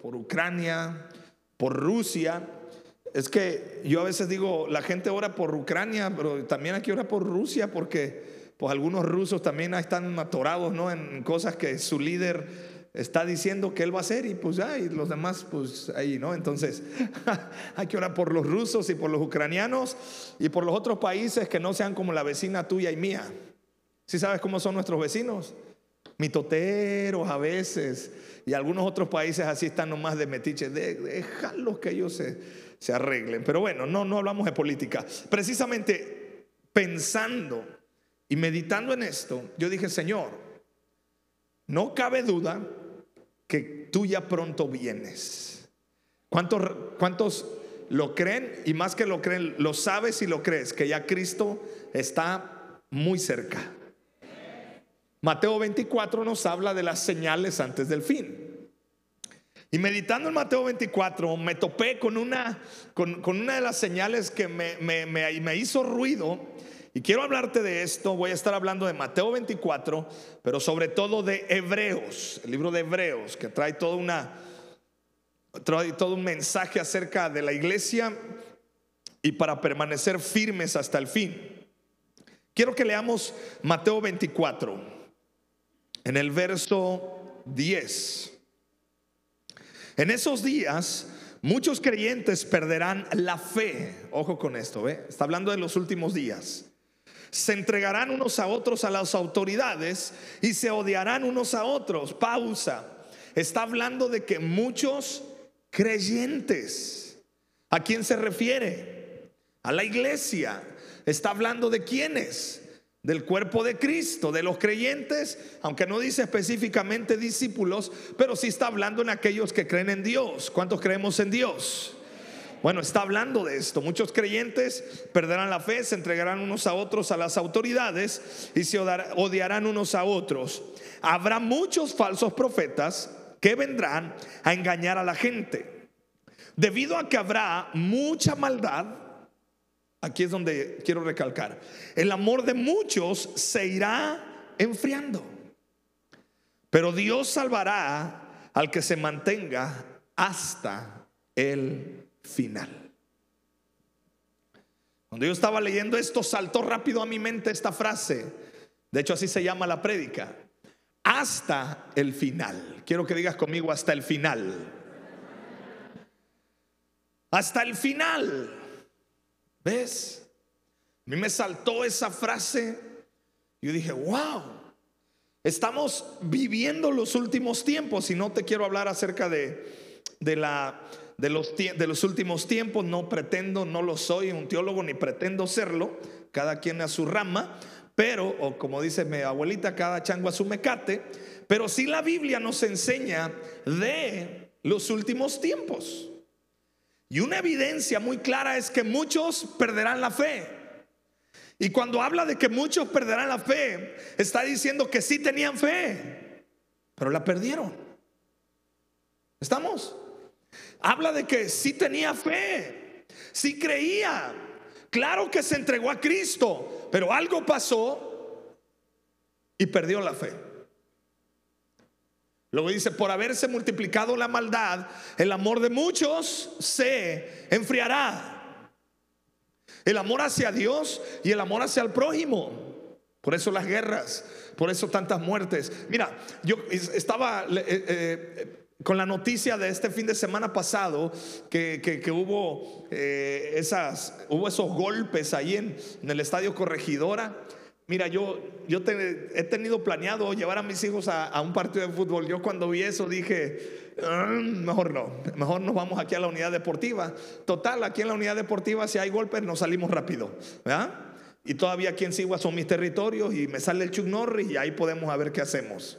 por, Ucrania, por Rusia. Es que yo a veces digo, la gente ora por Ucrania, pero también hay que orar por Rusia porque pues algunos rusos también están atorados ¿no? en cosas que su líder está diciendo que él va a hacer y pues ya, y los demás pues ahí, ¿no? Entonces hay que orar por los rusos y por los ucranianos y por los otros países que no sean como la vecina tuya y mía. ¿Sí sabes cómo son nuestros vecinos? Mitoteros a veces y algunos otros países así están nomás de metiche, déjalos que ellos se, se arreglen. Pero bueno, no, no hablamos de política. Precisamente pensando y meditando en esto, yo dije, Señor, no cabe duda que tú ya pronto vienes. ¿Cuántos, ¿Cuántos lo creen? Y más que lo creen, lo sabes y lo crees, que ya Cristo está muy cerca. Mateo 24 nos habla de las señales antes del fin. Y meditando en Mateo 24, me topé con una, con, una de las señales que me, me, me hizo ruido. Y quiero hablarte de esto. Voy a estar hablando de Mateo 24, pero sobre todo de Hebreos, el libro de Hebreos, que trae toda una, trae todo un mensaje acerca de la iglesia y para permanecer firmes hasta el fin. Quiero que leamos Mateo 24, en el verso 10. En esos días muchos creyentes perderán la fe. Ojo con esto, ¿ve? Está hablando de los últimos días. Se entregarán unos a otros a las autoridades y se odiarán unos a otros. Pausa. Está hablando de que muchos creyentes. ¿A quién se refiere? A la iglesia. Está hablando de quiénes? Del cuerpo de Cristo, de los creyentes, aunque no dice específicamente discípulos, pero sí está hablando en aquellos que creen en Dios. ¿Cuántos creemos en Dios? Bueno, está hablando de esto. Muchos creyentes perderán la fe, se entregarán unos a otros a las autoridades y se odiarán unos a otros. Habrá muchos falsos profetas que vendrán a engañar a la gente. Debido a que habrá mucha maldad, Aquí es donde quiero recalcar. El amor de muchos se irá enfriando. Pero Dios salvará al que se mantenga hasta el final. Cuando yo estaba leyendo esto, saltó rápido a mi mente esta frase. De hecho, así se llama la prédica. Hasta el final. Quiero que digas conmigo hasta el final. Hasta el final. ¿Ves? A mí me saltó esa frase. Yo dije, wow, estamos viviendo los últimos tiempos y no te quiero hablar acerca de, de, la, de, los, de los últimos tiempos. No pretendo, no lo soy un teólogo ni pretendo serlo. Cada quien a su rama. Pero, o como dice mi abuelita, cada chango a su mecate. Pero sí la Biblia nos enseña de los últimos tiempos. Y una evidencia muy clara es que muchos perderán la fe. Y cuando habla de que muchos perderán la fe, está diciendo que sí tenían fe, pero la perdieron. ¿Estamos? Habla de que sí tenía fe, sí creía. Claro que se entregó a Cristo, pero algo pasó y perdió la fe. Luego dice, por haberse multiplicado la maldad, el amor de muchos se enfriará. El amor hacia Dios y el amor hacia el prójimo. Por eso las guerras, por eso tantas muertes. Mira, yo estaba eh, eh, con la noticia de este fin de semana pasado que, hubo, eh, esas, hubo esos golpes ahí en el estadio Corregidora. Mira, yo, yo he tenido planeado llevar a mis hijos a, un partido de fútbol. Yo cuando vi eso dije, mm, mejor no, mejor nos vamos aquí a la unidad deportiva. Total, aquí en la unidad deportiva si hay golpes nos salimos rápido. Y todavía aquí en Sigua son mis territorios y me sale el Chuck Norris y ahí podemos ver qué hacemos.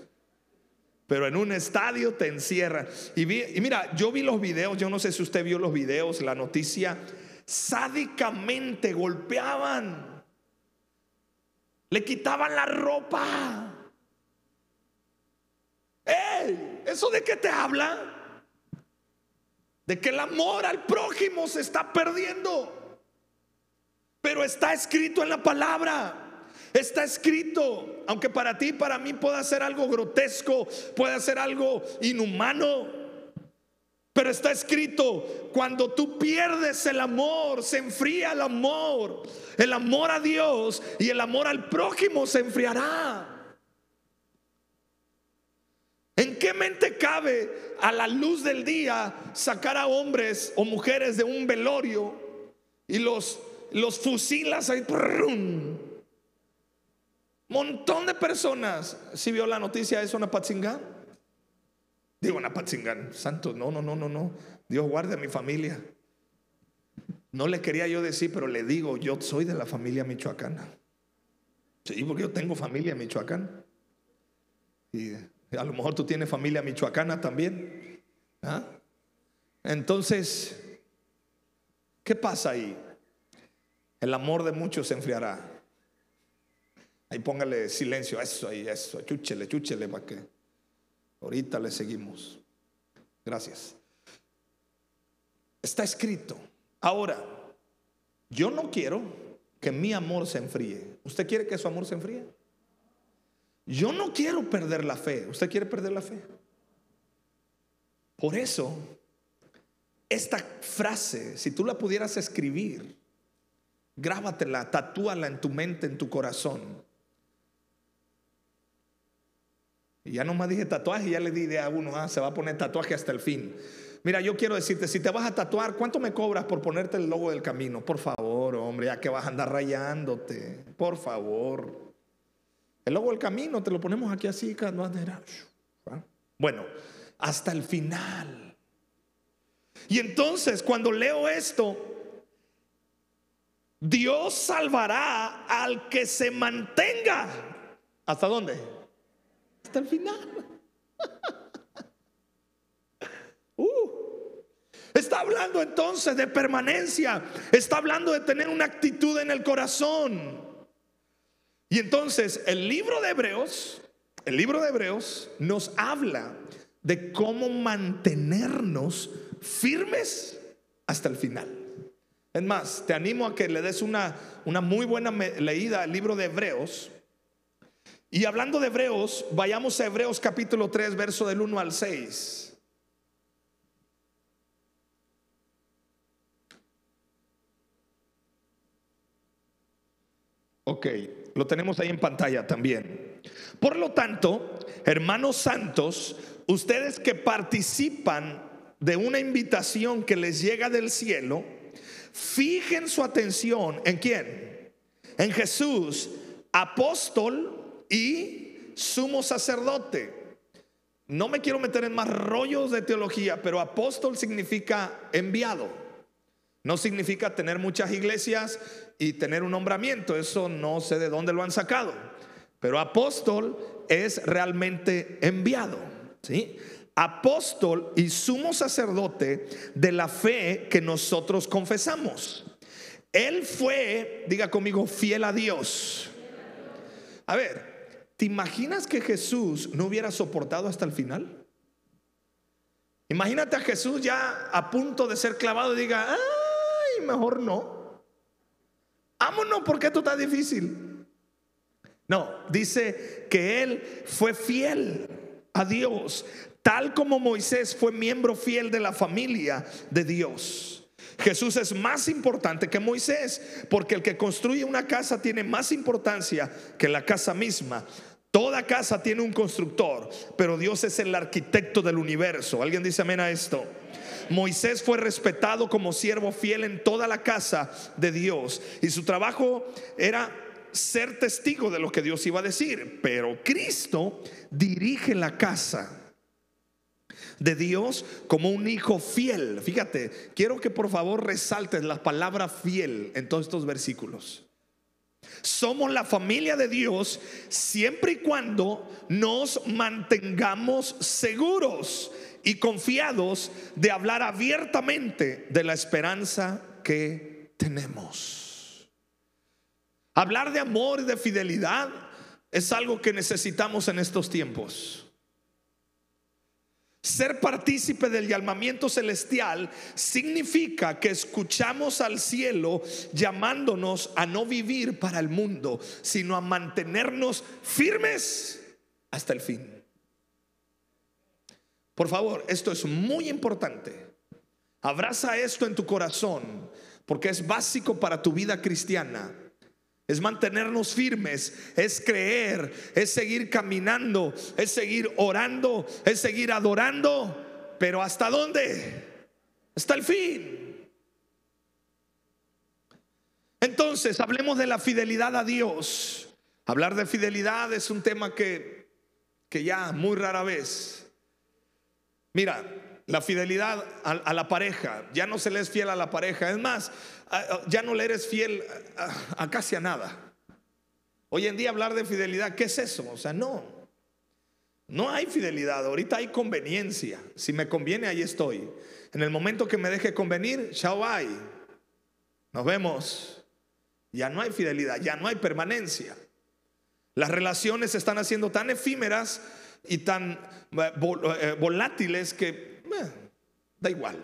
Pero en un estadio te encierran. Y, y mira, yo vi los videos, yo no sé si usted vio los videos, la noticia, sádicamente golpeaban le quitaban la ropa. ¡Ey! ¿Eso de qué te habla? De que el amor al prójimo se está perdiendo. Pero está escrito en la palabra. Está escrito, aunque para ti, para mí pueda ser algo grotesco, puede ser algo inhumano. Pero está escrito, cuando tú pierdes el amor, se enfría el amor. El amor a Dios y el amor al prójimo se enfriará. ¿En qué mente cabe a la luz del día sacar a hombres o mujeres de un velorio y los, los fusilas ahí? Montón de personas. Si vio la noticia de eso en? Digo en Apatzingán, santo, no, no, no, no, no. Dios guarde a mi familia. No le quería yo decir, pero le digo, yo soy de la familia michoacana. Sí, porque yo tengo familia michoacana. Y a lo mejor tú tienes familia michoacana también. ¿ah? Entonces, ¿qué pasa ahí? El amor de muchos se enfriará. Ahí póngale silencio eso, ahí, eso, chúchele, chúchele para que ahorita le seguimos. Gracias. Está escrito. Ahora, yo no quiero que mi amor se enfríe. ¿Usted quiere que su amor se enfríe? Yo no quiero perder la fe. ¿Usted quiere perder la fe? Por eso, esta frase, si tú la pudieras escribir, grábatela, tatúala en tu mente, en tu corazón. Y ya no más dije tatuaje, ya le di idea a uno, ah, se va a poner tatuaje hasta el fin. Mira, yo quiero decirte, si te vas a tatuar, ¿cuánto me cobras por ponerte el logo del camino? Por favor, hombre, ya que vas a andar rayándote. Por favor. El logo del camino te lo ponemos aquí así, ¿ah? Bueno, hasta el final. Y entonces, cuando leo esto, Dios salvará al que se mantenga. ¿Hasta dónde? Hasta el final. Uh. Está hablando entonces de permanencia. Está hablando de tener una actitud en el corazón. Y entonces el libro de Hebreos, el libro de Hebreos nos habla de cómo mantenernos firmes hasta el final. Es más, te animo a que le des una, una muy buena leída al libro de Hebreos. Y hablando de Hebreos, vayamos a Hebreos capítulo 3, verso del 1 al 6. Ok, lo tenemos ahí en pantalla también. Por lo tanto, hermanos santos, ustedes que participan de una invitación que les llega del cielo, fijen su atención en quién? En Jesús, apóstol y sumo sacerdote. No me quiero meter en más rollos de teología, pero apóstol significa enviado. No significa tener muchas iglesias y tener un nombramiento, eso no sé de dónde lo han sacado. Pero apóstol es realmente enviado, ¿sí? Apóstol y sumo sacerdote de la fe que nosotros confesamos. Él fue, diga conmigo, fiel a Dios. A ver, ¿te imaginas que Jesús no hubiera soportado hasta el final? Imagínate a Jesús ya a punto de ser clavado y diga, ah, mejor no. Vámonos porque esto está difícil. No, dice que él fue fiel a Dios, tal como Moisés fue miembro fiel de la familia de Dios. Jesús es más importante que Moisés, porque el que construye una casa tiene más importancia que la casa misma. Toda casa tiene un constructor, pero Dios es el arquitecto del universo. ¿Alguien dice amén a esto? Moisés fue respetado como siervo fiel en toda la casa de Dios y su trabajo era ser testigo de lo que Dios iba a decir, pero Cristo dirige la casa de Dios como un hijo fiel. Fíjate, quiero que por favor resaltes la palabra fiel en todos estos versículos. Somos la familia de Dios siempre y cuando nos mantengamos seguros y confiados de hablar abiertamente de la esperanza que tenemos. Hablar de amor y de fidelidad es algo que necesitamos en estos tiempos. Ser partícipe del llamamiento celestial significa que escuchamos al cielo llamándonos a no vivir para el mundo, sino a mantenernos firmes hasta el fin. Por favor, esto es muy importante. Abraza esto en tu corazón porque es básico para tu vida cristiana. Es mantenernos firmes, es creer, es seguir caminando, es seguir orando, es seguir adorando. Pero ¿hasta dónde? Hasta el fin. Entonces, hablemos de la fidelidad a Dios. Hablar de fidelidad es un tema que, que ya muy rara vez. Mira, la fidelidad a, la pareja, ya no se le es fiel a la pareja. Es más, ya no le eres fiel a, casi a nada. Hoy en día hablar de fidelidad, ¿qué es eso? O sea, no. No hay fidelidad, ahorita hay conveniencia. Si me conviene, ahí estoy. En el momento que me deje convenir, chao, bye. Nos vemos. Ya no hay fidelidad, ya no hay permanencia. Las relaciones se están haciendo tan efímeras y tan eh, eh, volátiles que da igual.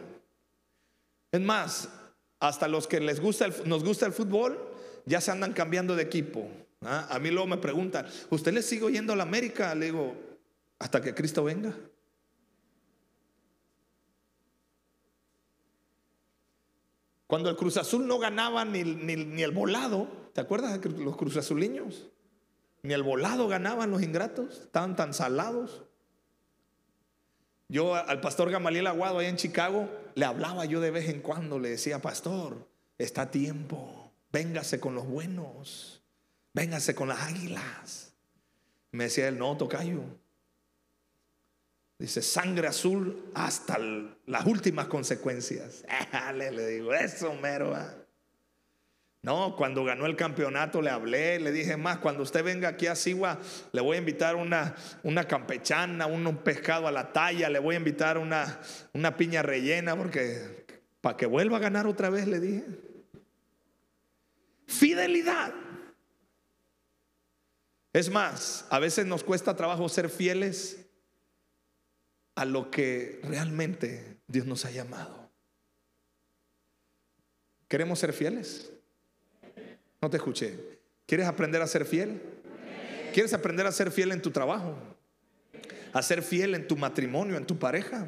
Es más, hasta los que les gusta nos gusta el fútbol, ya se andan cambiando de equipo. ¿ah? A mí luego me preguntan, ¿usted le sigue oyendo a la América? Le digo, hasta que Cristo venga. Cuando el Cruz Azul no ganaba ni, ni el volado, ¿te acuerdas de los Cruz Azuliños? Ni el volado ganaban los ingratos, estaban tan salados. Yo al pastor Gamaliel Aguado ahí en Chicago le hablaba yo de vez en cuando, le decía, pastor, está tiempo, véngase con los buenos, véngase con las águilas. Me decía él, no, tocayo. Dice, sangre azul hasta las últimas consecuencias. le digo, eso mero. No, cuando ganó el campeonato le hablé, le dije más, cuando usted venga aquí a Sigua, le voy a invitar una, una campechana, un, pescado a la talla, le voy a invitar una, una piña rellena, porque para que vuelva a ganar otra vez, le dije. Fidelidad. Es más, a veces nos cuesta trabajo ser fieles a lo que realmente Dios nos ha llamado. ¿Queremos ser fieles? No te escuché. ¿Quieres aprender a ser fiel? ¿Quieres aprender a ser fiel en tu trabajo? A ser fiel en tu matrimonio, en tu pareja.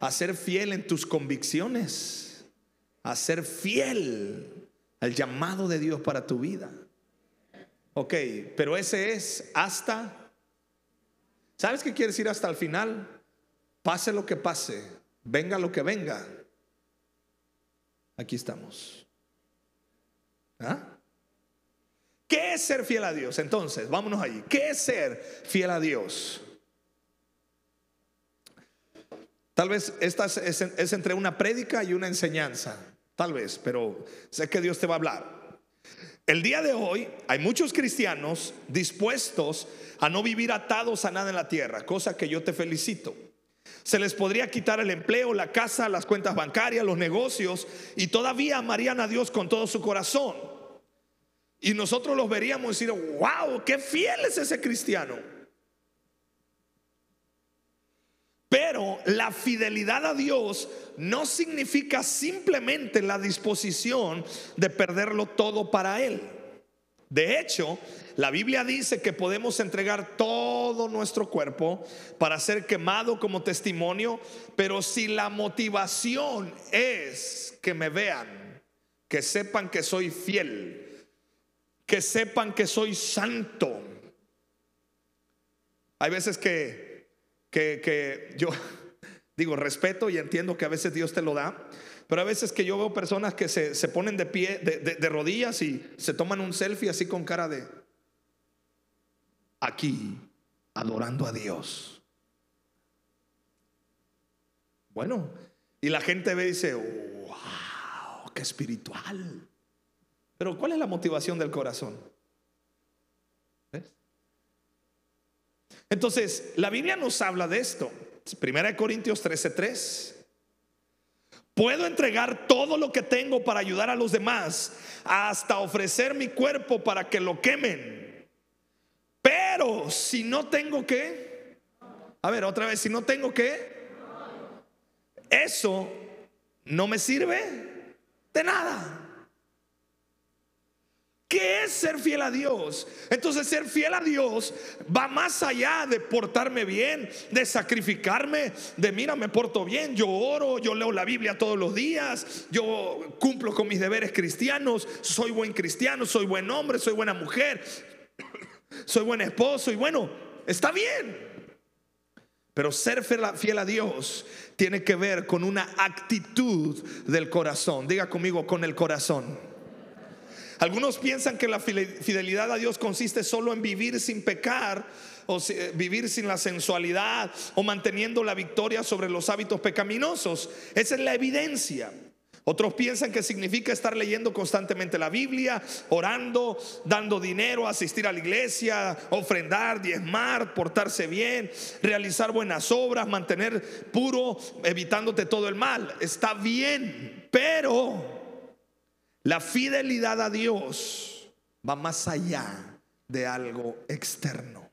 A ser fiel en tus convicciones. A ser fiel al llamado de Dios para tu vida. Ok, pero ese es hasta... ¿Sabes qué quiere decir hasta el final? Pase lo que pase, venga lo que venga. Aquí estamos. ¿Ah? ¿Qué es ser fiel a Dios? Entonces, vámonos ahí. ¿Qué es ser fiel a Dios? Tal vez esta es, entre una prédica y una enseñanza. Tal vez, pero sé que Dios te va a hablar. El día de hoy hay muchos cristianos dispuestos a no vivir atados a nada en la tierra, cosa que yo te felicito. Se les podría quitar el empleo, la casa, las cuentas bancarias, los negocios y todavía amarían a Dios con todo su corazón. Y nosotros los veríamos y decir, wow, qué fiel es ese cristiano. Pero la fidelidad a Dios no significa simplemente la disposición de perderlo todo para Él. De hecho, la Biblia dice que podemos entregar todo nuestro cuerpo para ser quemado como testimonio, pero si la motivación es que me vean, que sepan que soy fiel, que sepan que soy santo. Hay veces que, que, yo digo respeto y entiendo que a veces Dios te lo da, pero a veces que yo veo personas que se, ponen de pie, de, de rodillas y se toman un selfie así con cara de aquí, adorando a Dios. Bueno, y la gente ve y dice, wow, qué espiritual. Pero ¿cuál es la motivación del corazón? Entonces, la Biblia nos habla de esto. Primera de Corintios 13:3. Puedo entregar todo lo que tengo para ayudar a los demás, hasta ofrecer mi cuerpo para que lo quemen. Pero si no tengo que, a ver, otra vez, si no tengo que, eso no me sirve de nada. ¿Qué es ser fiel a Dios? Entonces ser fiel a Dios va más allá de portarme bien, de sacrificarme, de mira, me porto bien, yo oro, yo leo la Biblia todos los días, yo cumplo con mis deberes cristianos, soy buen cristiano, soy buen hombre, soy buena mujer, soy buen esposo y bueno, está bien. Pero ser fiel a Dios tiene que ver con una actitud del corazón. Diga conmigo, con el corazón. Algunos piensan que la fidelidad a Dios consiste solo en vivir sin pecar o vivir sin la sensualidad o manteniendo la victoria sobre los hábitos pecaminosos. Esa es la evidencia. Otros piensan que significa estar leyendo constantemente la Biblia, orando, dando dinero, asistir a la iglesia, ofrendar, diezmar, portarse bien, realizar buenas obras, mantener puro, evitándote todo el mal. Está bien, pero la fidelidad a Dios va más allá de algo externo.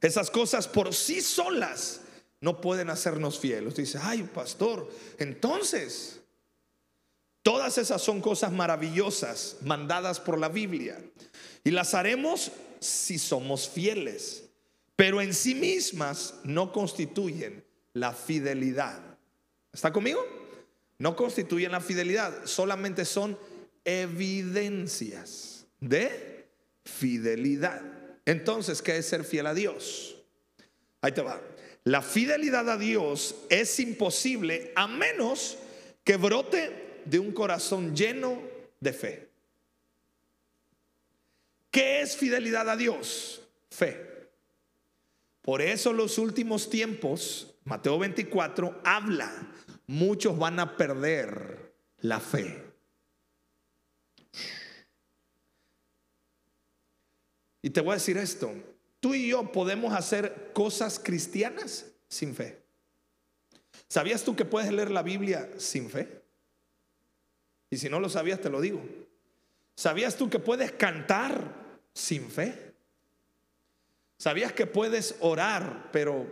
Esas cosas por sí solas no pueden hacernos fieles. Dice, ay, pastor, entonces, todas esas son cosas maravillosas mandadas por la Biblia. Y las haremos si somos fieles. Pero en sí mismas no constituyen la fidelidad. ¿Está conmigo? No constituyen la fidelidad, solamente son evidencias de fidelidad. Entonces, ¿qué es ser fiel a Dios? Ahí te va. La fidelidad a Dios es imposible a menos que brote de un corazón lleno de fe. ¿Qué es fidelidad a Dios? Fe. Por eso los últimos tiempos, Mateo 24, habla muchos van a perder la fe. Y te voy a decir esto, tú y yo podemos hacer cosas cristianas sin fe. ¿Sabías tú que puedes leer la Biblia sin fe? Y si no lo sabías, te lo digo. ¿Sabías tú que puedes cantar sin fe? ¿Sabías que puedes orar, pero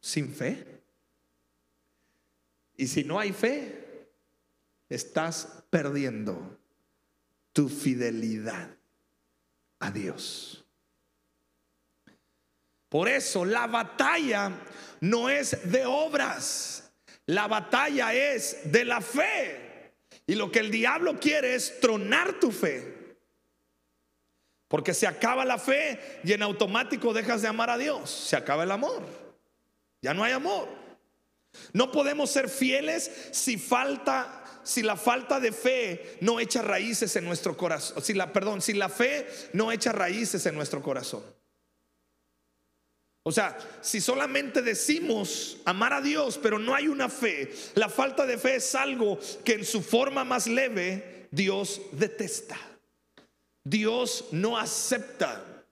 sin fe? Y si no hay fe, estás perdiendo tu fidelidad a Dios. Por eso la batalla no es de obras, la batalla es de la fe. Y lo que el diablo quiere es tronar tu fe. Porque se acaba la fe y en automático dejas de amar a Dios. Se acaba el amor. Ya no hay amor. No podemos ser fieles si falta si la falta de fe no echa raíces en nuestro corazón, si la perdón, si la fe no echa raíces en nuestro corazón. O sea, si solamente decimos amar a Dios, pero no hay una fe, la falta de fe es algo que en su forma más leve Dios detesta. Dios no acepta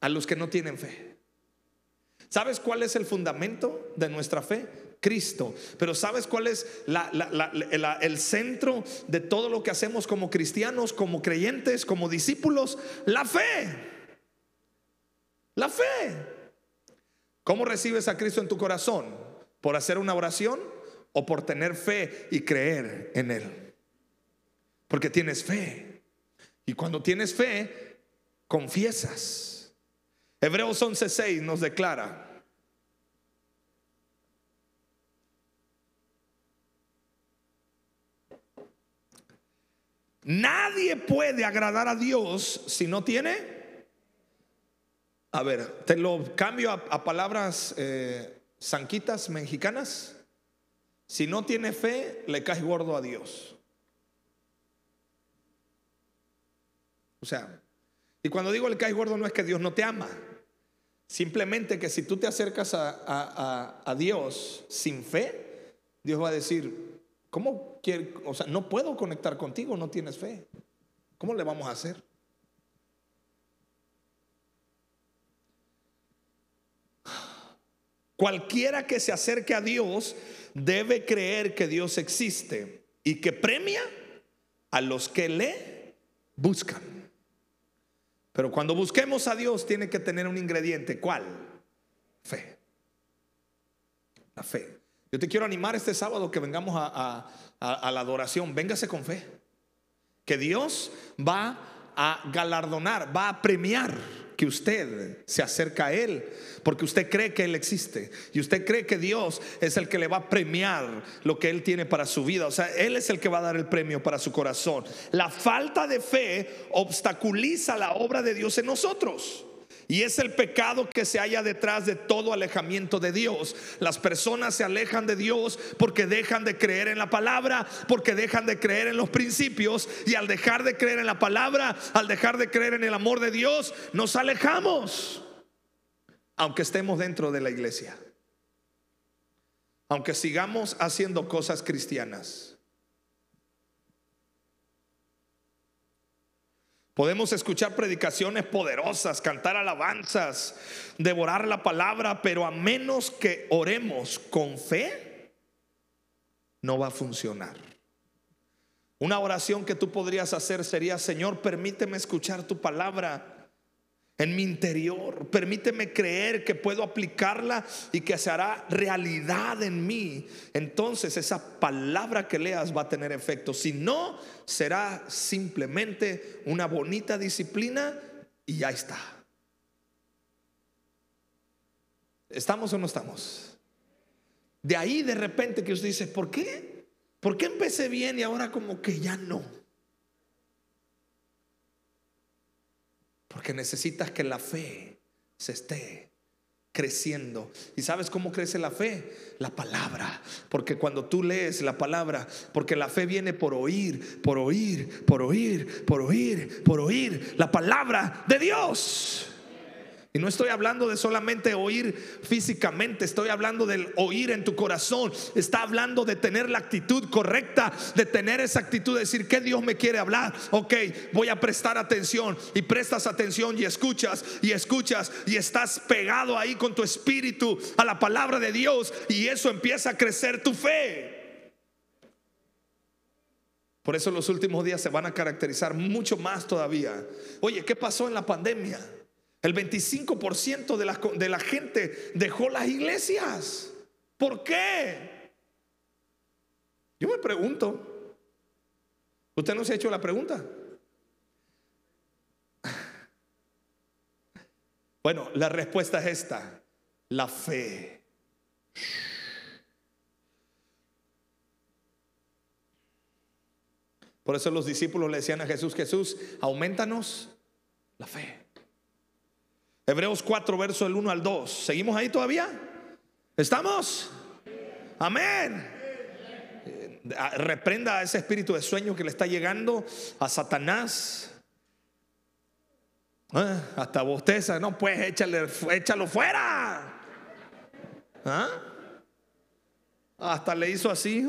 a los que no tienen fe. ¿Sabes cuál es el fundamento de nuestra fe? Cristo. Pero ¿sabes cuál es el centro de todo lo que hacemos como cristianos, como creyentes, como discípulos? La fe. La fe. ¿Cómo recibes a Cristo en tu corazón? ¿Por hacer una oración o por tener fe y creer en Él? Porque tienes fe. Y cuando tienes fe, confiesas. Hebreos 11:6 nos declara, Nadie puede agradar a Dios si no tiene. A ver, te lo cambio a, palabras eh, sanquitas mexicanas. Si no tiene fe, le caes gordo a Dios. O sea, y cuando digo le caes gordo no es que Dios no te ama. Simplemente que si tú te acercas a, a Dios sin fe, Dios va a decir, ¿Cómo quiere? O sea, no puedo conectar contigo, no tienes fe. ¿Cómo le vamos a hacer? Cualquiera que se acerque a Dios debe creer que Dios existe y que premia a los que le buscan. Pero cuando busquemos a Dios tiene que tener un ingrediente. ¿Cuál? Fe. La fe. Yo te quiero animar este sábado que vengamos a, la adoración. Véngase con fe. que Dios va a galardonar, va a premiar que usted se acerca a Él, porque usted cree que Él existe y usted cree que Dios es el que le va a premiar lo que Él tiene para su vida. O sea, Él es el que va a dar el premio para su corazón. La falta de fe obstaculiza la obra de Dios en nosotros. Y es el pecado que se halla detrás de todo alejamiento de Dios. Las personas se alejan de Dios porque dejan de creer en la palabra, porque dejan de creer en los principios. Y al dejar de creer en la palabra, al dejar de creer en el amor de Dios, nos alejamos. Aunque estemos dentro de la iglesia. Aunque sigamos haciendo cosas cristianas. Podemos escuchar predicaciones poderosas, cantar alabanzas, devorar la palabra, pero a menos que oremos con fe, no va a funcionar. Una oración que tú podrías hacer sería, Señor, permíteme escuchar tu palabra en mi interior. Permíteme creer que puedo aplicarla y que se hará realidad en mí. Entonces esa palabra que leas va a tener efecto. Si no, será simplemente una bonita disciplina y ya está. ¿Estamos o no estamos? De ahí de repente que usted dice, ¿por qué? ¿Por qué empecé bien y ahora como que ya no? Porque necesitas que la fe se esté creciendo. ¿Y sabes cómo crece la fe? La palabra. Porque cuando tú lees la palabra, porque la fe viene por oír, por oír, por oír, por oír, por oír la palabra de Dios. Y no estoy hablando de solamente oír físicamente, estoy hablando del oír en tu corazón. Está hablando de tener la actitud correcta, de tener esa actitud de decir que Dios me quiere hablar. Ok, voy a prestar atención y prestas atención y escuchas y escuchas y estás pegado ahí con tu espíritu a la palabra de Dios y eso empieza a crecer tu fe. Por eso los últimos días se van a caracterizar mucho más todavía. Oye, ¿qué pasó en la pandemia? El 25% de la, gente dejó las iglesias. ¿Por qué? Yo me pregunto. ¿Usted no se ha hecho la pregunta? Bueno, la respuesta es esta. La fe. Por eso los discípulos le decían a Jesús, Jesús, aumentanos la fe. Hebreos 4, verso del 1 al 2. ¿Seguimos ahí todavía? ¿Estamos? Amén. Eh, reprenda ese espíritu de sueño que le está llegando a Satanás. Ah, hasta bosteza, no, pues échale, échalo fuera. ¿Ah? Hasta le hizo así.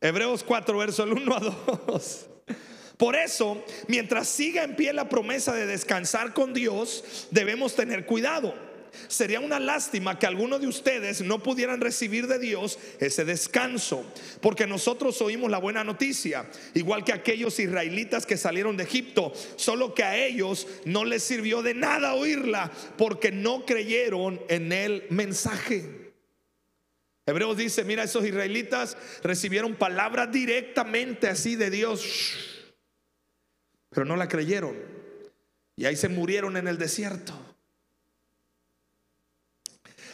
Hebreos 4, verso del 1 a 2. Por eso, mientras siga en pie la promesa de descansar con Dios, debemos tener cuidado. Sería una lástima que algunos de ustedes no pudieran recibir de Dios ese descanso, porque nosotros oímos la buena noticia, igual que aquellos israelitas que salieron de Egipto, solo que a ellos no les sirvió de nada oírla, porque no creyeron en el mensaje. Hebreos dice, mira, esos israelitas recibieron palabras directamente así de Dios pero no la creyeron. Y ahí se murieron en el desierto.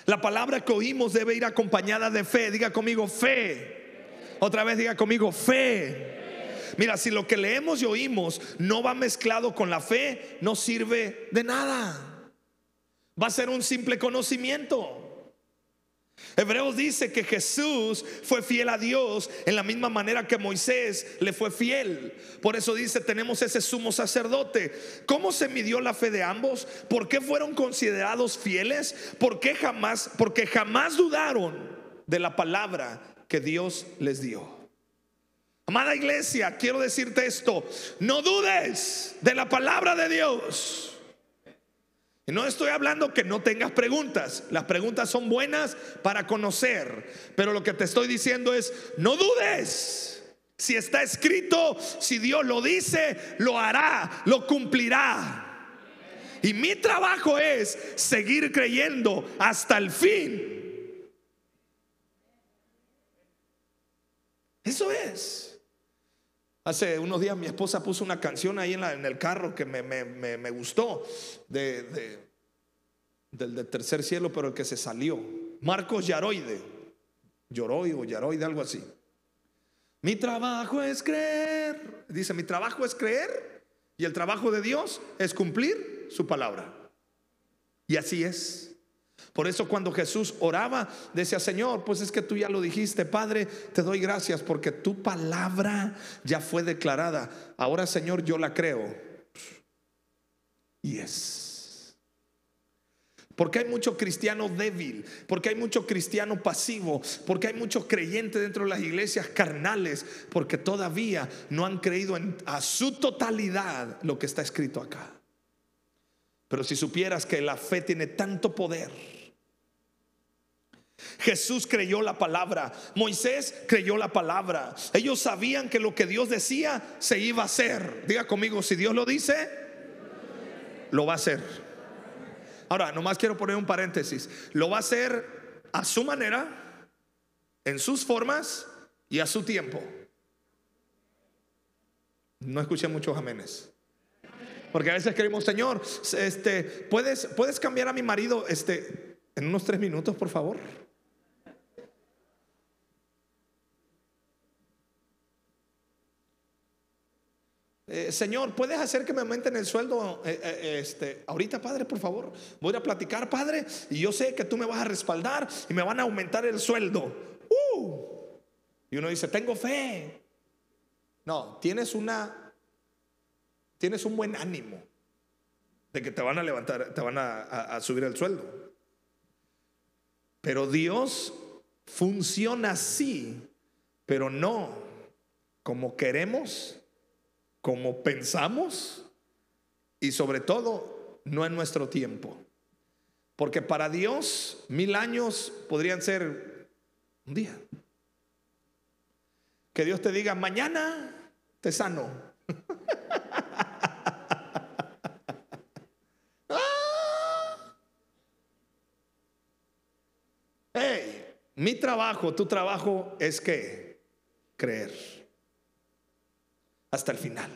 La palabra que oímos debe ir acompañada de fe. Diga conmigo fe. Otra vez diga conmigo fe. Mira, si lo que leemos y oímos no va mezclado con la fe, no sirve de nada. Va a ser un simple conocimiento. Hebreos dice que Jesús fue fiel a Dios en la misma manera que Moisés le fue fiel. Por eso dice, tenemos ese sumo sacerdote. ¿Cómo se midió la fe de ambos? ¿Por qué fueron considerados fieles? ¿Por qué jamás? Porque jamás dudaron de la palabra que Dios les dio. Amada iglesia, quiero decirte esto, no dudes de la palabra de Dios. No estoy hablando que no tengas preguntas. Las preguntas son buenas para conocer. Pero lo que te estoy diciendo es, no dudes. Si está escrito, si Dios lo dice, lo hará, lo cumplirá. Y mi trabajo es seguir creyendo hasta el fin. Eso es. Hace unos días mi esposa puso una canción ahí en, el carro que me, gustó de, del de tercer cielo, pero el que se salió. Marcos Yaroide. Lloroy o Yaroide, algo así. Mi trabajo es creer. Dice, mi trabajo es creer y el trabajo de Dios es cumplir su palabra. Y así es. Por eso cuando Jesús oraba, decía, Señor, pues es que tú ya lo dijiste, Padre, te doy gracias porque tu palabra ya fue declarada. Ahora, Señor, yo la creo. Y es. Porque hay mucho cristiano débil, porque hay mucho cristiano pasivo, porque hay mucho creyente dentro de las iglesias carnales, porque todavía no han creído en, a su totalidad lo que está escrito acá. Pero si supieras que la fe tiene tanto poder, Jesús creyó la palabra, Moisés creyó la palabra. Ellos sabían que lo que Dios decía se iba a hacer. Diga conmigo, si Dios lo dice, lo va a hacer. Ahora, nomás quiero poner un paréntesis. Lo va a hacer a su manera, en sus formas y a su tiempo. No escuché muchos amenes. Porque a veces queremos, Señor, este, ¿puedes, ¿puedes cambiar a mi marido este, en unos tres minutos, por favor? Eh, Señor, ¿puedes hacer que me aumenten el sueldo eh, eh, este, ahorita, Padre, por favor? Voy a platicar, Padre, y yo sé que tú me vas a respaldar y me van a aumentar el sueldo. Uh. Y uno dice, tengo fe. No, tienes una, tienes un buen ánimo de que te van a levantar, te van a subir el sueldo. Pero Dios funciona así, pero no como queremos como pensamos y sobre todo no en nuestro tiempo. Porque para Dios mil años podrían ser un día. Que Dios te diga, mañana te sano. hey, mi trabajo, tu trabajo es que creer hasta el final.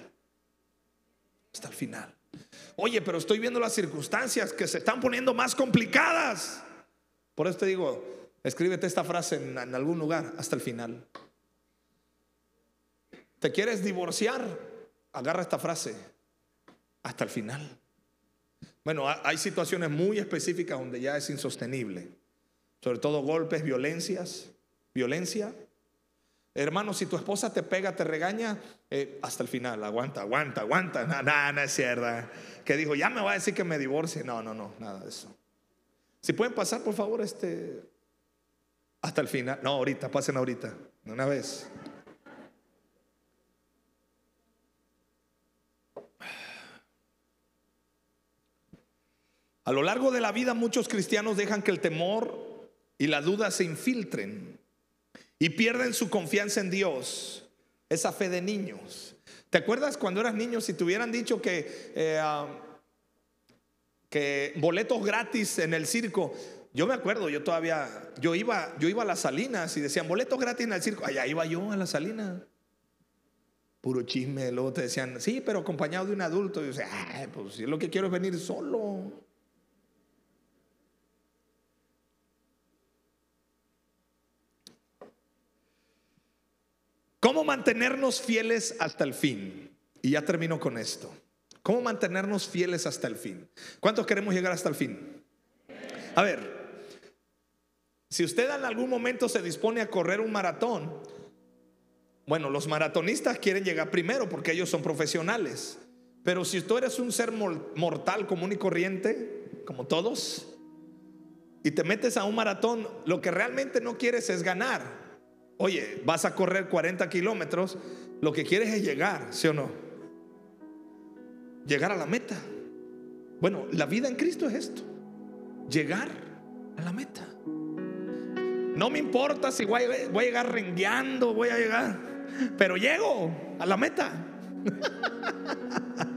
Hasta el final. Oye, pero estoy viendo las circunstancias que se están poniendo más complicadas. Por eso te digo, escríbete esta frase en, algún lugar hasta el final. ¿Te quieres divorciar? Agarra esta frase hasta el final. Bueno, hay situaciones muy específicas donde ya es insostenible. Sobre todo golpes, violencias, violencia. Hermano, si tu esposa te pega, te regaña, eh, hasta el final, aguanta, aguanta, aguanta. Nada, no, es cierto. Que dijo, ya me va a decir que me divorcie. No, no, no, nada de eso. Si pueden pasar, por favor, este, hasta el final. No, ahorita, pasen ahorita, una vez. A lo largo de la vida muchos cristianos dejan que el temor y la duda se infiltren y pierden su confianza en Dios, esa fe de niños. ¿Te acuerdas cuando eras niño si te hubieran dicho que, eh, ah, que boletos gratis en el circo? Yo me acuerdo, yo todavía, yo iba, yo iba a las salinas y decían boletos gratis en el circo. Allá iba yo a la salina. Puro chisme. Luego te decían, sí, pero acompañado de un adulto. Y yo decía, pues yo lo que quiero es venir solo. ¿Cómo mantenernos fieles hasta el fin? Y ya termino con esto. ¿Cómo mantenernos fieles hasta el fin? ¿Cuántos queremos llegar hasta el fin? A ver, si usted en algún momento se dispone a correr un maratón, bueno, los maratonistas quieren llegar primero porque ellos son profesionales. Pero si tú eres un ser mortal común y corriente, como todos, y te metes a un maratón, lo que realmente no quieres es ganar. Oye, vas a correr 40 kilómetros, lo que quieres es llegar, ¿sí o no? Llegar a la meta. Bueno, la vida en Cristo es esto, llegar a la meta. No me importa si voy a, llegar rengueando, voy a llegar, pero llego a la meta.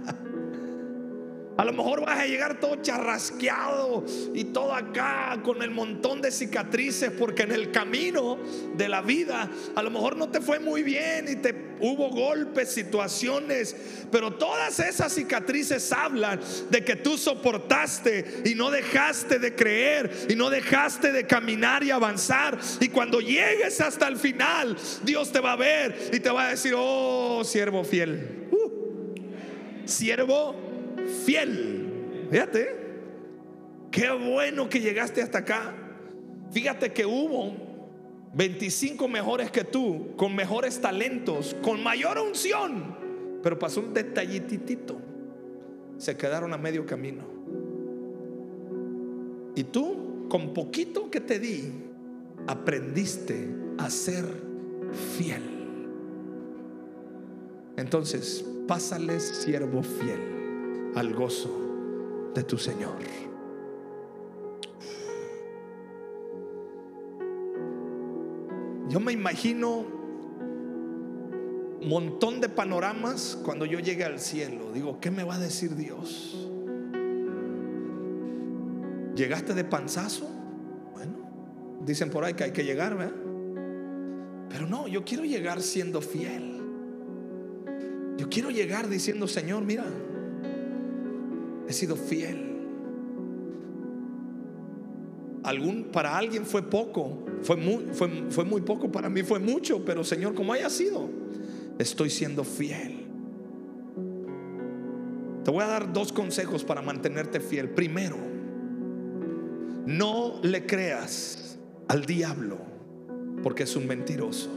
A lo mejor vas a llegar todo charrasqueado y todo acá con el montón de cicatrices porque en el camino de la vida a lo mejor no te fue muy bien y te hubo golpes, situaciones, pero todas esas cicatrices hablan de que tú soportaste y no dejaste de creer y no dejaste de caminar y avanzar y cuando llegues hasta el final Dios te va a ver y te va a decir, "Oh, siervo fiel." Uh, siervo fiel. Fíjate, qué bueno que llegaste hasta acá. Fíjate que hubo 25 mejores que tú, con mejores talentos, con mayor unción, pero pasó un detallitito. Se quedaron a medio camino. Y tú, con poquito que te di, aprendiste a ser fiel. Entonces, pásale siervo fiel al gozo de tu Señor. Yo me imagino montón de panoramas cuando yo llegue al cielo. Digo, ¿qué me va a decir Dios? ¿Llegaste de panzazo? Bueno, dicen por ahí que hay que llegar, ¿verdad? Pero no, yo quiero llegar siendo fiel. Yo quiero llegar diciendo, Señor, mira, he sido fiel. Algún, para alguien fue poco, fue muy, fue, fue muy poco, para mí fue mucho, pero Señor, como haya sido, estoy siendo fiel. Te voy a dar dos consejos para mantenerte fiel. Primero, no le creas al diablo porque es un mentiroso.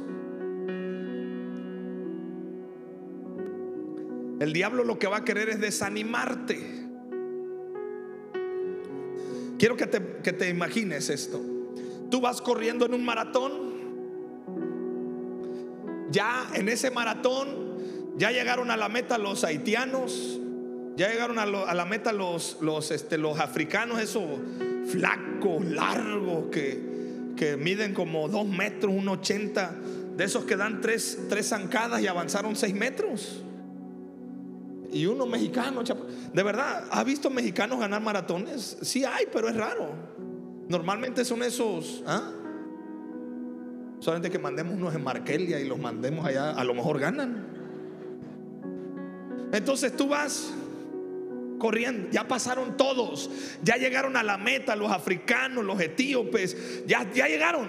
El diablo lo que va a querer es desanimarte. Quiero que te, imagines esto. Tú vas corriendo en un maratón. Ya en ese maratón, ya llegaron a la meta los haitianos. Ya llegaron a, la meta los, los, este, los africanos, esos flacos, largos, que, que miden como dos metros, un ochenta. De esos que dan tres, tres zancadas y avanzaron seis metros y uno mexicano. De verdad, ¿ha visto mexicanos ganar maratones? Sí hay, pero es raro. Normalmente son esos. ¿ah? Solamente que mandemos unos en Markelia y los mandemos allá, a lo mejor ganan. Entonces tú vas corriendo, ya pasaron todos, ya llegaron a la meta los africanos, los etíopes, ya, ya llegaron.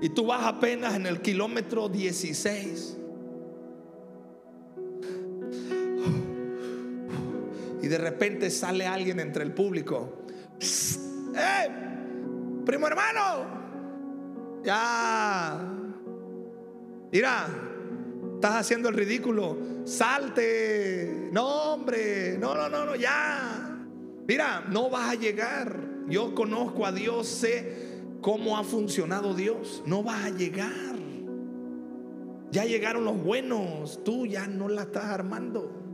Y tú vas apenas en el kilómetro 16. Y de repente sale alguien entre el público. ¡Eh! Primo hermano, ya. Mira, estás haciendo el ridículo. Salte. No, hombre. No, no, no, no, ya. Mira, no vas a llegar. Yo conozco a Dios, sé cómo ha funcionado Dios. No vas a llegar. Ya llegaron los buenos. Tú ya no la estás armando.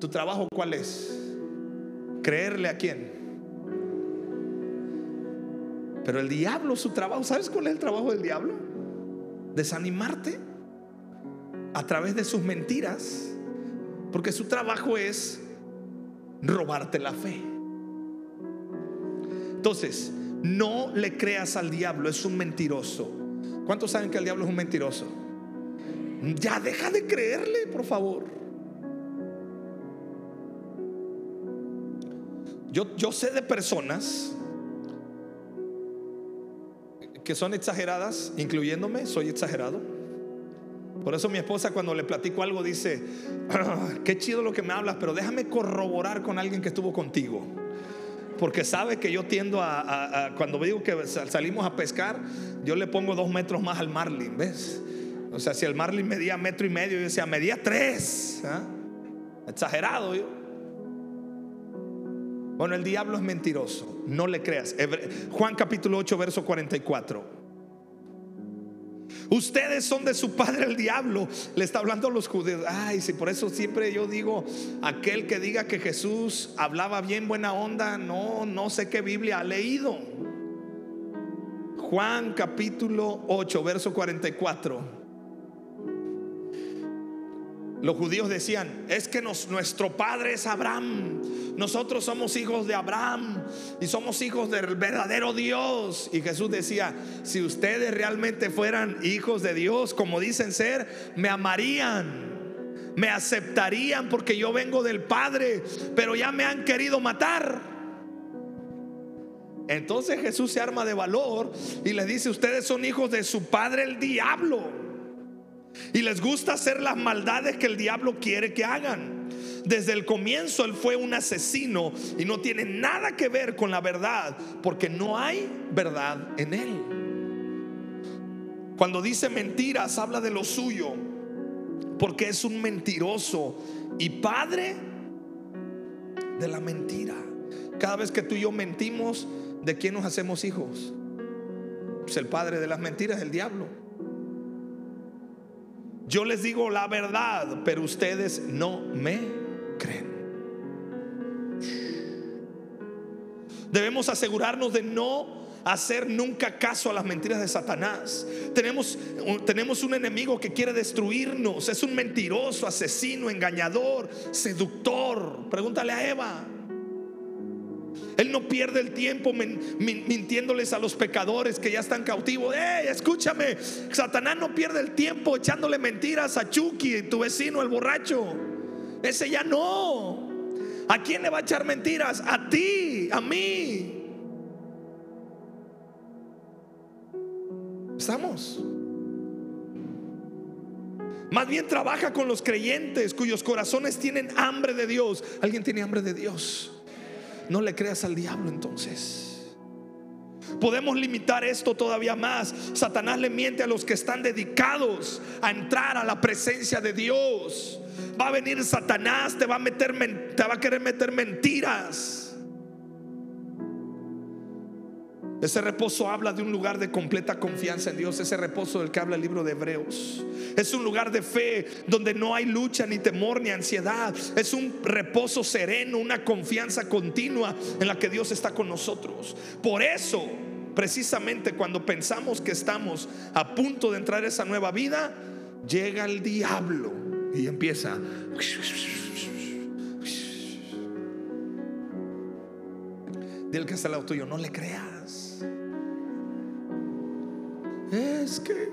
¿Tu trabajo cuál es? ¿Creerle a quién? Pero el diablo, su trabajo, ¿sabes cuál es el trabajo del diablo? Desanimarte a través de sus mentiras, porque su trabajo es robarte la fe. Entonces, no le creas al diablo, es un mentiroso. ¿Cuántos saben que el diablo es un mentiroso? Ya deja de creerle, por favor. Yo, sé de personas que son exageradas, incluyéndome, soy exagerado. Por eso mi esposa cuando le platico algo dice, ah, qué chido lo que me hablas, pero déjame corroborar con alguien que estuvo contigo. Porque sabe que yo tiendo a, cuando digo que salimos a pescar, yo le pongo dos metros más al marlin, ¿ves? O sea, si el marlin medía metro y medio, yo decía, medía tres. ¿ah? Exagerado yo. Bueno, el diablo es mentiroso, no le creas. Juan capítulo 8, verso 44. Ustedes son de su padre el diablo. Le está hablando a los judíos. Ay, sí, por eso siempre yo digo, aquel que diga que Jesús hablaba bien buena onda, no, no sé qué Biblia ha leído. Juan capítulo 8, verso 44. Los judíos decían, es que nuestro padre es Abraham, nosotros somos hijos de Abraham y somos hijos del verdadero Dios. Y Jesús decía, si ustedes realmente fueran hijos de Dios, como dicen ser, me amarían, me aceptarían porque yo vengo del Padre, pero ya me han querido matar. Entonces Jesús se arma de valor y les dice, ustedes son hijos de su padre el diablo y les gusta hacer las maldades que el diablo quiere que hagan. Desde el comienzo él fue un asesino y no tiene nada que ver con la verdad porque no hay verdad en él. Cuando dice mentiras habla de lo suyo porque es un mentiroso y padre de la mentira. Cada vez que tú y yo mentimos, ¿de quién nos hacemos hijos? Pues el padre de las mentiras, el diablo. Yo les digo la verdad, pero ustedes no me creen. Debemos asegurarnos de no hacer nunca caso a las mentiras de Satanás. Tenemos, tenemos un enemigo que quiere destruirnos. Es un mentiroso, asesino, engañador, seductor. Pregúntale a Eva. Él no pierde el tiempo mintiéndoles a los pecadores que ya están cautivos. ¡Eh, escúchame! Satanás no pierde el tiempo echándole mentiras a Chucky, tu vecino, el borracho. Ese ya no. ¿A quién le va a echar mentiras? A ti, a mí. ¿Estamos? Más bien trabaja con los creyentes cuyos corazones tienen hambre de Dios. ¿Alguien tiene hambre de Dios? No le creas al diablo entonces. Podemos limitar esto todavía más. Satanás le miente a los que están dedicados a entrar a la presencia de Dios. Va a venir Satanás, te va a meter te va a querer meter mentiras. Ese reposo habla de un lugar de completa confianza en Dios, ese reposo del que habla el libro de Hebreos. Es un lugar de fe donde no hay lucha, ni temor, ni ansiedad. Es un reposo sereno, una confianza continua en la que Dios está con nosotros. Por eso, precisamente cuando pensamos que estamos a punto de entrar a esa nueva vida, llega el diablo y empieza. Dile que está al lado tuyo, no le creas. Es que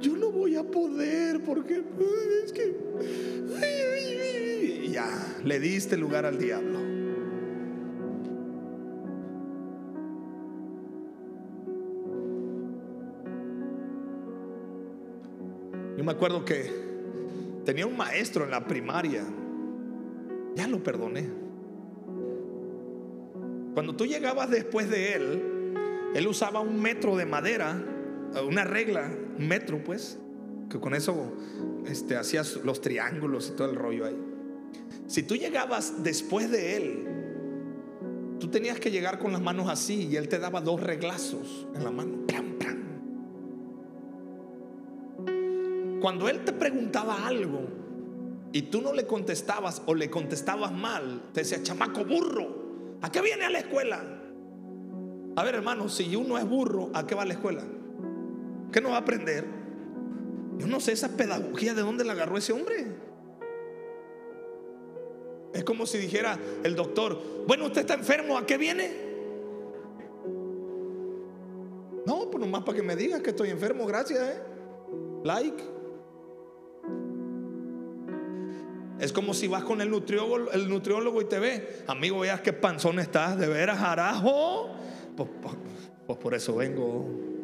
yo no voy a poder porque es que ya le diste lugar al diablo. Yo me acuerdo que tenía un maestro en la primaria. Ya lo perdoné. Cuando tú llegabas después de él, él usaba un metro de madera una regla, un metro pues, que con eso este, hacías los triángulos y todo el rollo ahí. Si tú llegabas después de él, tú tenías que llegar con las manos así y él te daba dos reglazos en la mano. Cuando él te preguntaba algo y tú no le contestabas o le contestabas mal, te decía, chamaco burro, ¿a qué viene a la escuela? A ver, hermano, si uno es burro, ¿a qué va a la escuela? ¿Qué no va a aprender? Yo no sé esa pedagogía de dónde la agarró ese hombre. Es como si dijera el doctor, bueno, usted está enfermo, ¿a qué viene? No, pues nomás para que me diga que estoy enfermo, gracias, ¿eh? Like. Es como si vas con el nutriólogo, el y te ve, amigo, veas qué panzón estás, de veras, arajo. pues, pues, pues por eso vengo.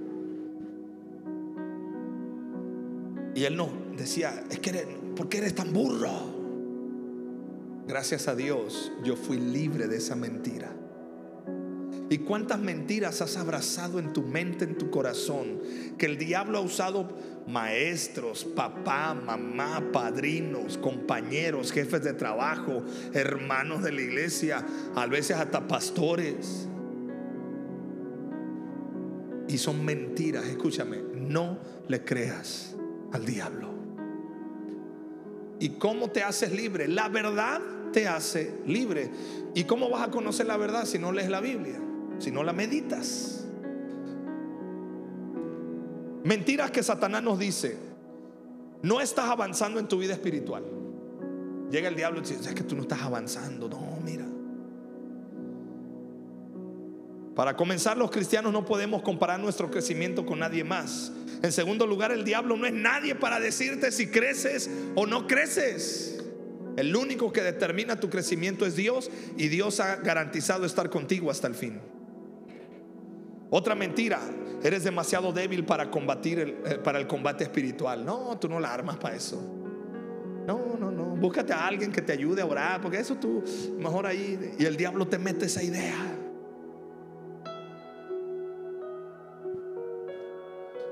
Y él no decía, es que eres, ¿por qué eres tan burro? Gracias a Dios yo fui libre de esa mentira. ¿Y cuántas mentiras has abrazado en tu mente, en tu corazón? Que el diablo ha usado maestros, papá, mamá, padrinos, compañeros, jefes de trabajo, hermanos de la iglesia, a veces hasta pastores. Y son mentiras, escúchame, no le creas al diablo. ¿Y cómo te haces libre? La verdad te hace libre. ¿Y cómo vas a conocer la verdad si no lees la Biblia? Si no la meditas. Mentiras que Satanás nos dice. no estás avanzando en tu vida espiritual. Llega el diablo y dice, es que tú no estás avanzando. No, mira. Para comenzar, los cristianos no podemos comparar nuestro crecimiento con nadie más. En segundo lugar, el diablo no es nadie para decirte si creces o no creces. El único que determina tu crecimiento es Dios y Dios ha garantizado estar contigo hasta el fin. Otra mentira, eres demasiado débil para combatir el, eh, para el combate espiritual. No, tú no la armas para eso. No, no, no. Búscate a alguien que te ayude a orar, porque eso tú mejor ahí y el diablo te mete esa idea.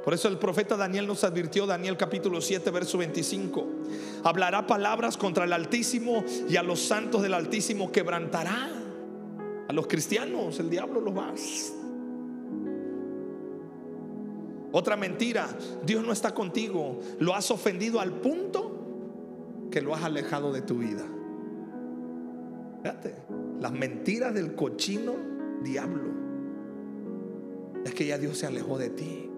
Por eso el profeta Daniel nos advirtió, Daniel capítulo 7, verso 25, hablará palabras contra el Altísimo y a los santos del Altísimo quebrantará. A los cristianos el diablo los va. Otra mentira, Dios no está contigo, lo has ofendido al punto que lo has alejado de tu vida. Fíjate, las mentiras del cochino diablo es que ya Dios se alejó de ti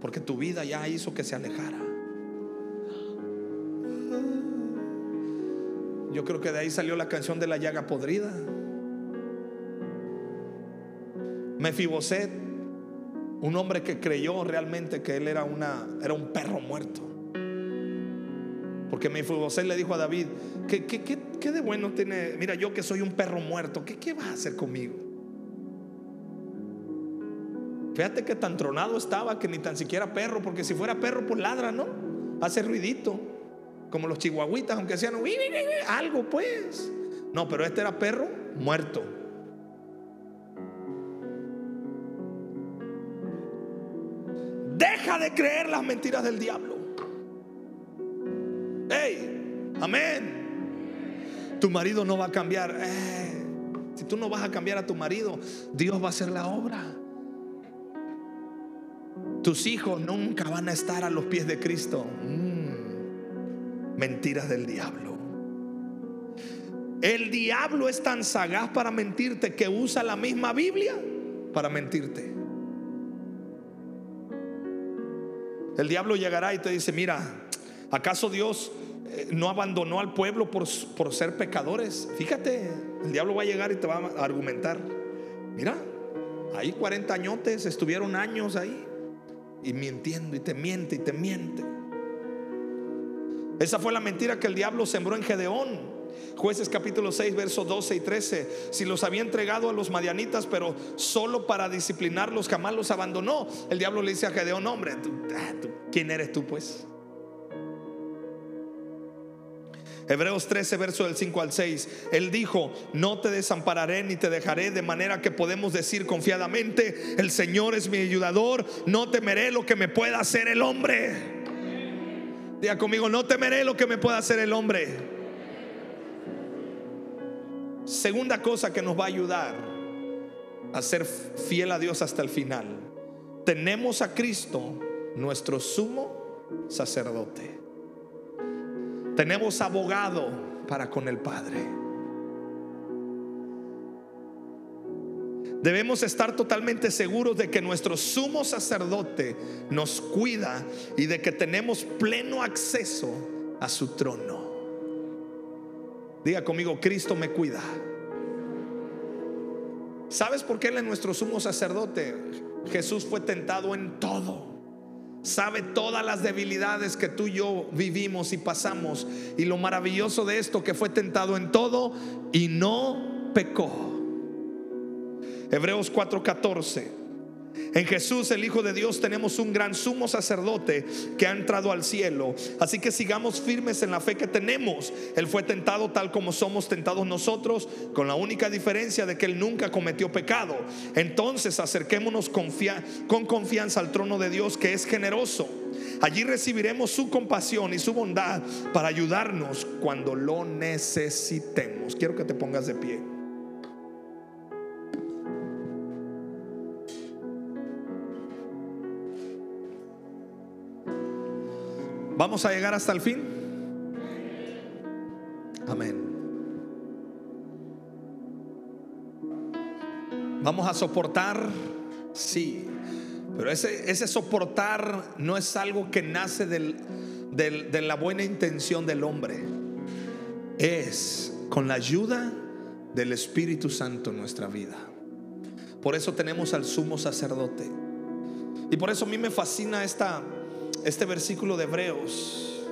porque tu vida ya hizo que se alejara. Yo creo que de ahí salió la canción de la llaga podrida. Mefiboset, un hombre que creyó realmente que él era, una, era un perro muerto. Porque Mefiboset le dijo a David, ¿qué, qué, qué, de bueno tiene? Mira, yo que soy un perro muerto, ¿qué, qué vas a hacer conmigo? Fíjate que tan tronado estaba que ni tan siquiera perro, porque si fuera perro, pues ladra, ¿no? Hace ruidito, como los chihuahuitas, aunque sean algo, pues. No, pero este era perro muerto. Deja de creer las mentiras del diablo. Hey, amén. Tu marido no va a cambiar. Eh, si tú no vas a cambiar a tu marido, Dios va a hacer la obra. Tus hijos nunca van a estar a los pies de Cristo. Mm, mentiras del diablo. El diablo es tan sagaz para mentirte que usa la misma Biblia para mentirte. El diablo llegará y te dice, mira, ¿acaso Dios eh, no abandonó al pueblo por, por ser pecadores? Fíjate, el diablo va a llegar y te va a argumentar. Mira, ahí 40 añotes, estuvieron años ahí y mintiendo y te miente y te miente. Esa fue la mentira que el diablo sembró en Gedeón. Jueces capítulo 6, versos 12 y 13. Si los había entregado a los madianitas, pero solo para disciplinarlos, jamás los abandonó. El diablo le dice a Gedeón, hombre, ah, ¿quién eres tú pues? Hebreos 13, verso del 5 al 6. Él dijo, no te desampararé ni te dejaré, de manera que podemos decir confiadamente, el Señor es mi ayudador, no temeré lo que me pueda hacer el hombre. Diga conmigo, no temeré lo que me pueda hacer el hombre. Segunda cosa que nos va a ayudar a ser fiel a Dios hasta el final. Tenemos a Cristo, nuestro sumo sacerdote. Tenemos abogado para con el Padre. Debemos estar totalmente seguros de que nuestro sumo sacerdote nos cuida y de que tenemos pleno acceso a su trono. Diga conmigo, Cristo me cuida. ¿Sabes por qué Él es nuestro sumo sacerdote? Jesús fue tentado en todo sabe todas las debilidades que tú y yo vivimos y pasamos. Y lo maravilloso de esto que fue tentado en todo y no pecó. Hebreos 4:14. En Jesús, el Hijo de Dios, tenemos un gran sumo sacerdote que ha entrado al cielo. Así que sigamos firmes en la fe que tenemos. Él fue tentado tal como somos tentados nosotros, con la única diferencia de que Él nunca cometió pecado. Entonces acerquémonos con confianza al trono de Dios que es generoso. Allí recibiremos su compasión y su bondad para ayudarnos cuando lo necesitemos. Quiero que te pongas de pie. ¿Vamos a llegar hasta el fin? Amén. ¿Vamos a soportar? Sí. Pero ese, ese soportar no es algo que nace del, del- de la buena intención del hombre. Es con la ayuda del Espíritu Santo en nuestra vida. Por eso tenemos al sumo sacerdote. Y por eso a mí me fascina esta, este versículo de Hebreos.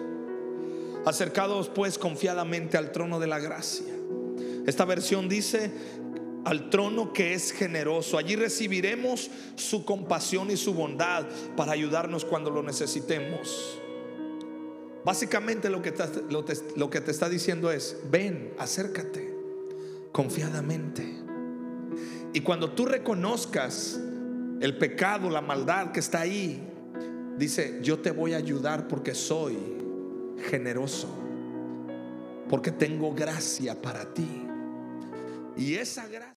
Acercados pues confiadamente al trono de la gracia. Esta versión dice al trono que es generoso. Allí recibiremos su compasión y su bondad para ayudarnos cuando lo necesitemos. Básicamente lo que te, lo que te está diciendo es, ven, acércate confiadamente. Y cuando tú reconozcas el pecado, la maldad que está ahí, dice, yo te voy a ayudar porque soy generoso, porque tengo gracia para ti. Y esa gracia...